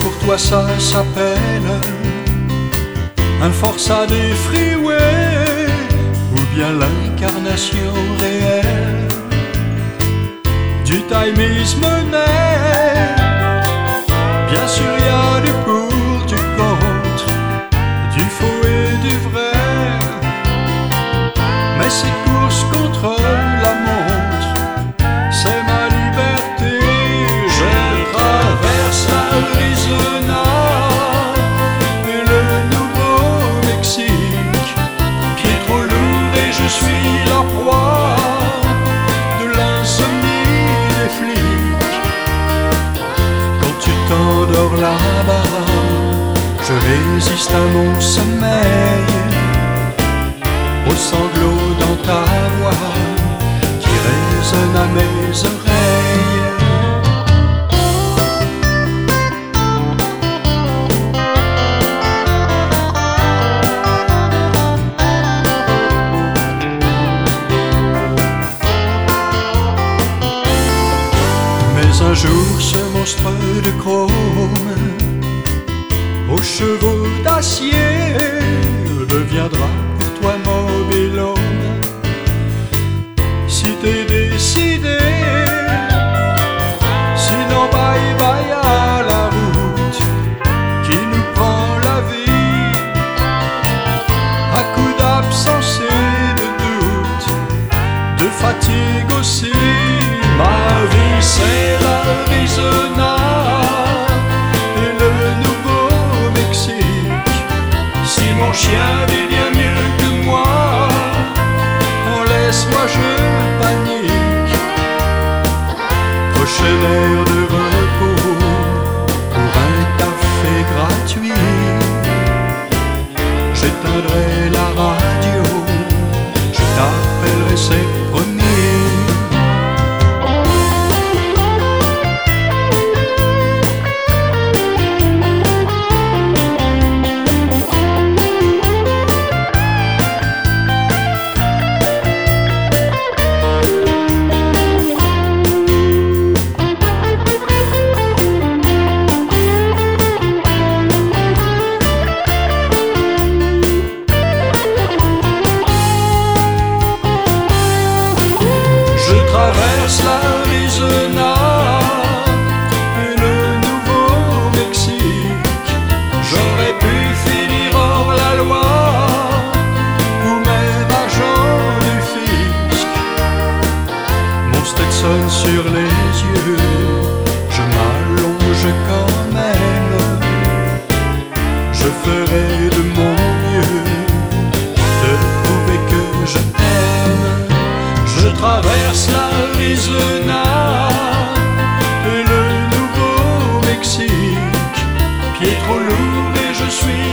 Pour toi ça s'appelle un forçat des freeways ou bien l'incarnation réelle du time is résiste à mon sommeil, aux sanglots dans ta voix qui résonnent à mes oreilles. Mais un jour ce monstre de chrome aux chevaux d'acier deviendra pour toi mobilhome si t'es décidé sinon bye bye à la route qui nous prend la vie. À coups d'absence et de doute de fatigue aussi. Ma vie c'est l'Arizona mon chien vit bien mieux que moi, oh, laisse-moi je panique. Prochaine heure de repos pour un café gratuit. J'éteindrai la radio, l'Arizona et le Nouveau-Mexique. J'aurais pu finir hors la loi ou même agent du fisc. Mon Stetson sur les yeux, je m'allonge comme traverse l'Arizona et le Nouveau-Mexique, pied trop lourd et je suis